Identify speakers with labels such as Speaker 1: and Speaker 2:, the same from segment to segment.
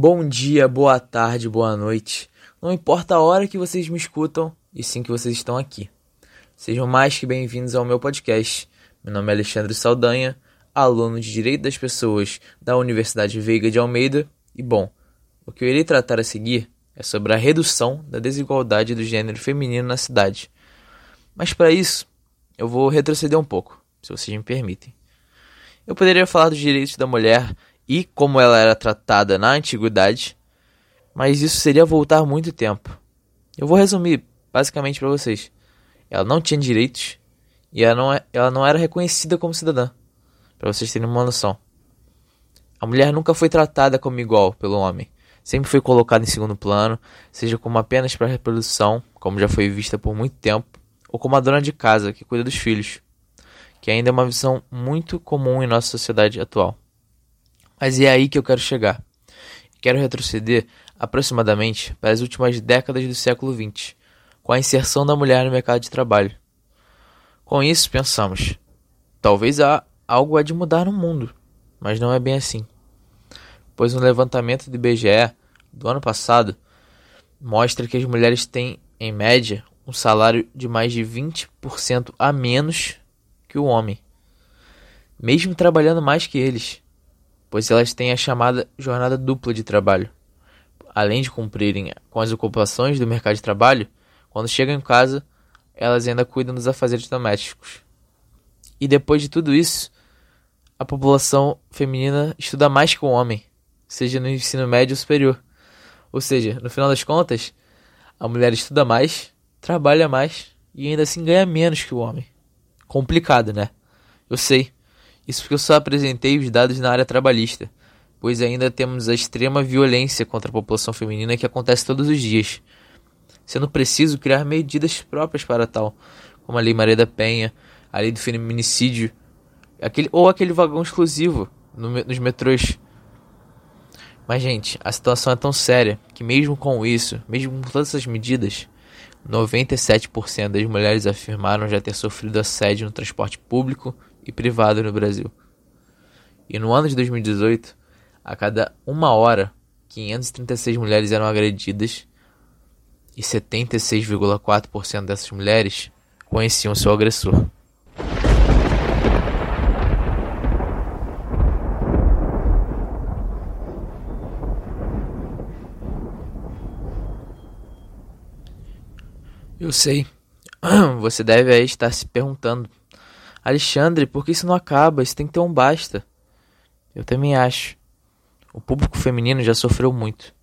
Speaker 1: Bom dia, boa tarde, boa noite. Não importa a hora que vocês me escutam, e sim que vocês estão aqui. Sejam mais que bem-vindos ao meu podcast. Meu nome é Alexandre Saldanha, aluno de Direito das Pessoas da Universidade Veiga de Almeida. E bom, o que eu irei tratar a seguir é sobre a redução da desigualdade do gênero feminino na cidade. Mas para isso, eu vou retroceder um pouco, se vocês me permitem. Eu poderia falar dos direitos da mulher e como ela era tratada na antiguidade, mas isso seria voltar muito tempo. Eu vou resumir basicamente para vocês. Ela não tinha direitos e ela não, é, ela não era reconhecida como cidadã, para vocês terem uma noção. A mulher nunca foi tratada como igual pelo homem. Sempre foi colocada em segundo plano, seja como apenas para reprodução, como já foi vista por muito tempo, ou como a dona de casa que cuida dos filhos, que ainda é uma visão muito comum em nossa sociedade atual. Mas é aí que eu quero chegar. Quero retroceder aproximadamente para as últimas décadas do século XX, com a inserção da mulher no mercado de trabalho. Com isso, pensamos: talvez há algo a de mudar no mundo, mas não é bem assim. Pois um levantamento do IBGE do ano passado mostra que as mulheres têm, em média, um salário de mais de 20% a menos que o homem, mesmo trabalhando mais que eles pois elas têm a chamada jornada dupla de trabalho. Além de cumprirem com as ocupações do mercado de trabalho, quando chegam em casa, elas ainda cuidam dos afazeres domésticos. E depois de tudo isso, a população feminina estuda mais que o homem, seja no ensino médio ou superior. Ou seja, no final das contas, a mulher estuda mais, trabalha mais e ainda assim ganha menos que o homem. Complicado, né? Eu sei. Isso porque eu só apresentei os dados na área trabalhista, pois ainda temos a extrema violência contra a população feminina que acontece todos os dias, sendo preciso criar medidas próprias para tal, como a Lei Maria da Penha, a Lei do Feminicídio, aquele, ou aquele vagão exclusivo no, nos metrôs. Mas, gente, a situação é tão séria que, mesmo com isso, mesmo com todas essas medidas, 97% das mulheres afirmaram já ter sofrido assédio no transporte público e privado no Brasil. E no ano de 2018, a cada uma hora, 536 mulheres eram agredidas e 76,4% dessas mulheres conheciam seu agressor. Eu sei. Você deve aí estar se perguntando Alexandre, por que isso não acaba? Isso tem que ter um basta. Eu também acho. O público feminino já sofreu muito.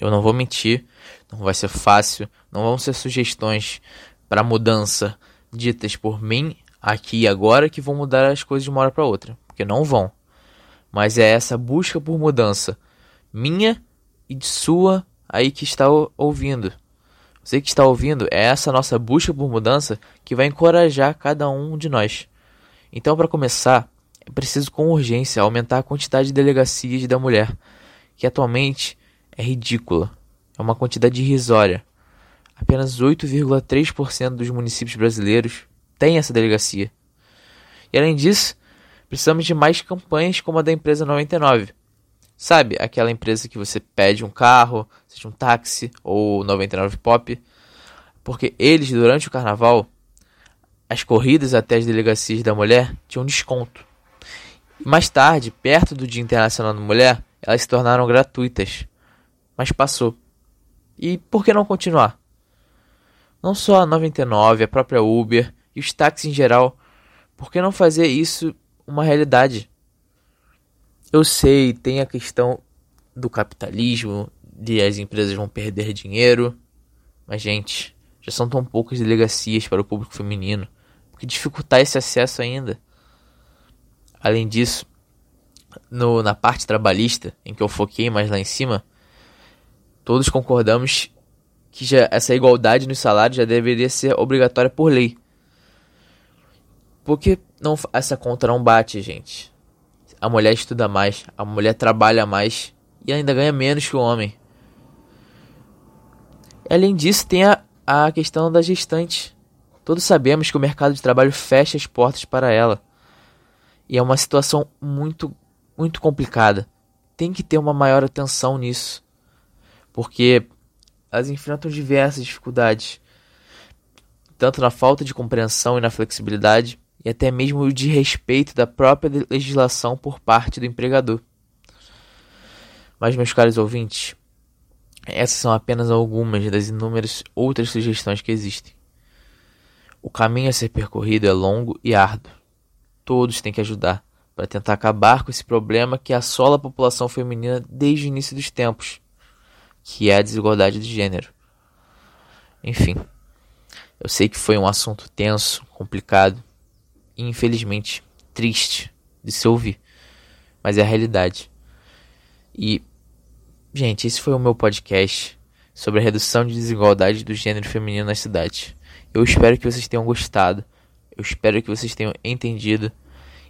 Speaker 1: Eu não vou mentir, não vai ser fácil, não vão ser sugestões para mudança ditas por mim aqui e agora que vão mudar as coisas de uma hora para outra, porque não vão. Mas é essa busca por mudança minha e de sua aí que está ouvindo. Você que está ouvindo, é essa nossa busca por mudança que vai encorajar cada um de nós. Então, para começar, é preciso com urgência aumentar a quantidade de delegacias da mulher, que atualmente é ridícula. É uma quantidade irrisória. Apenas 8,3% dos municípios brasileiros têm essa delegacia. E além disso, precisamos de mais campanhas como a da empresa 99 Sabe, aquela empresa que você pede um carro, seja um táxi ou 99 Pop, porque eles durante o carnaval as corridas até as delegacias da mulher tinham desconto. Mais tarde, perto do Dia Internacional da Mulher, elas se tornaram gratuitas. Mas passou. E por que não continuar? Não só a 99, a própria Uber e os táxis em geral, por que não fazer isso uma realidade? Eu sei, tem a questão do capitalismo, de as empresas vão perder dinheiro. Mas, gente, já são tão poucas delegacias para o público feminino. Porque dificultar esse acesso ainda. Além disso, no, na parte trabalhista, em que eu foquei mais lá em cima, todos concordamos que já, essa igualdade nos salários já deveria ser obrigatória por lei. Porque não, essa conta não bate, gente a mulher estuda mais, a mulher trabalha mais e ainda ganha menos que o homem. Além disso, tem a, a questão da gestante. Todos sabemos que o mercado de trabalho fecha as portas para ela. E é uma situação muito, muito complicada. tem que ter uma maior atenção nisso, porque elas enfrentam diversas dificuldades, tanto na falta de compreensão e na flexibilidade, e até mesmo o de respeito da própria legislação por parte do empregador. Mas, meus caros ouvintes, essas são apenas algumas das inúmeras outras sugestões que existem. O caminho a ser percorrido é longo e árduo. Todos têm que ajudar para tentar acabar com esse problema que assola a população feminina desde o início dos tempos, que é a desigualdade de gênero. Enfim, eu sei que foi um assunto tenso, complicado infelizmente triste de se ouvir, mas é a realidade. E, gente, esse foi o meu podcast sobre a redução de desigualdade do gênero feminino na cidade. Eu espero que vocês tenham gostado, eu espero que vocês tenham entendido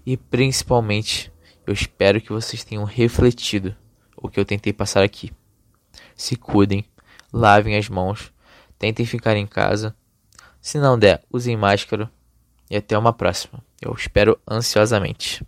Speaker 1: e principalmente eu espero que vocês tenham refletido o que eu tentei passar aqui. Se cuidem, lavem as mãos, tentem ficar em casa. Se não der, usem máscara e até uma próxima. Eu espero ansiosamente.